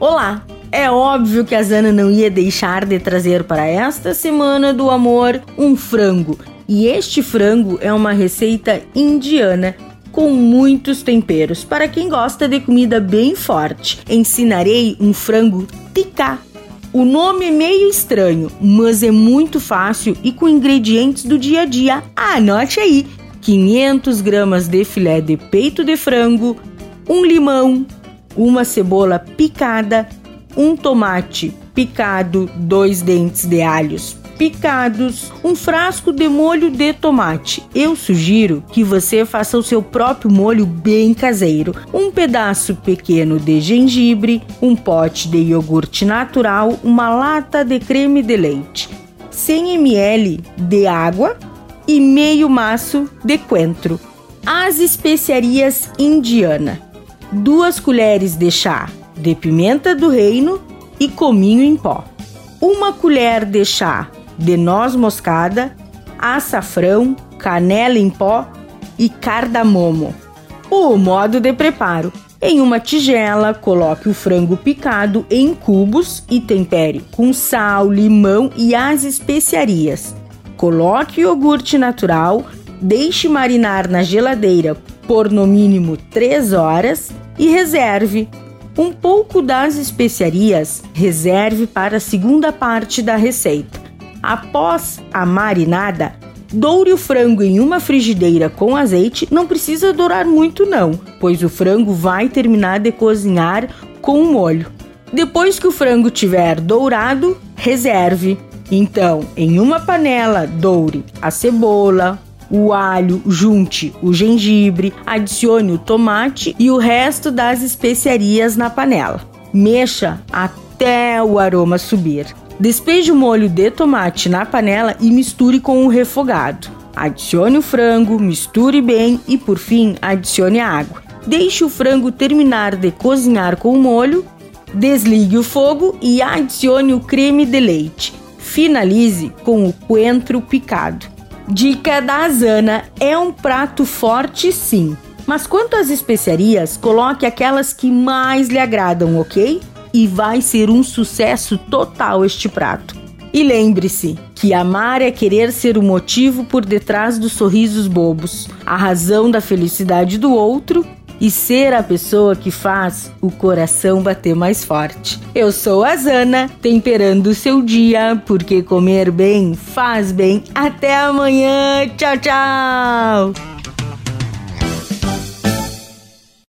Olá! É óbvio que a Zana não ia deixar de trazer para esta semana do amor um frango. E este frango é uma receita indiana com muitos temperos. Para quem gosta de comida bem forte, ensinarei um frango tikka. O nome é meio estranho, mas é muito fácil e com ingredientes do dia a dia. Anote aí: 500 gramas de filé de peito de frango, um limão, uma cebola picada, um tomate picado, dois dentes de alhos picados, um frasco de molho de tomate. Eu sugiro que você faça o seu próprio molho bem caseiro. Um pedaço pequeno de gengibre, um pote de iogurte natural, uma lata de creme de leite, 100 ml de água e meio maço de coentro. As especiarias indiana duas colheres de chá de pimenta do reino e cominho em pó, uma colher de chá de noz moscada, açafrão, canela em pó e cardamomo. O modo de preparo: em uma tigela, coloque o frango picado em cubos e tempere com sal, limão e as especiarias. Coloque o iogurte natural, deixe marinar na geladeira por no mínimo 3 horas e reserve. Um pouco das especiarias reserve para a segunda parte da receita. Após a marinada, doure o frango em uma frigideira com azeite. Não precisa dourar muito não, pois o frango vai terminar de cozinhar com o molho. Depois que o frango tiver dourado, reserve. Então, em uma panela, doure a cebola, o alho, junte o gengibre, adicione o tomate e o resto das especiarias na panela. Mexa até o aroma subir. Despeje o molho de tomate na panela e misture com o refogado. Adicione o frango, misture bem e por fim adicione a água. Deixe o frango terminar de cozinhar com o molho, desligue o fogo e adicione o creme de leite. Finalize com o coentro picado. Dica da Zana: é um prato forte sim, mas quanto às especiarias, coloque aquelas que mais lhe agradam, ok? E vai ser um sucesso total este prato. E lembre-se que amar é querer ser o motivo por detrás dos sorrisos bobos, a razão da felicidade do outro e ser a pessoa que faz o coração bater mais forte. Eu sou a Zana, temperando o seu dia, porque comer bem faz bem. Até amanhã. Tchau, tchau.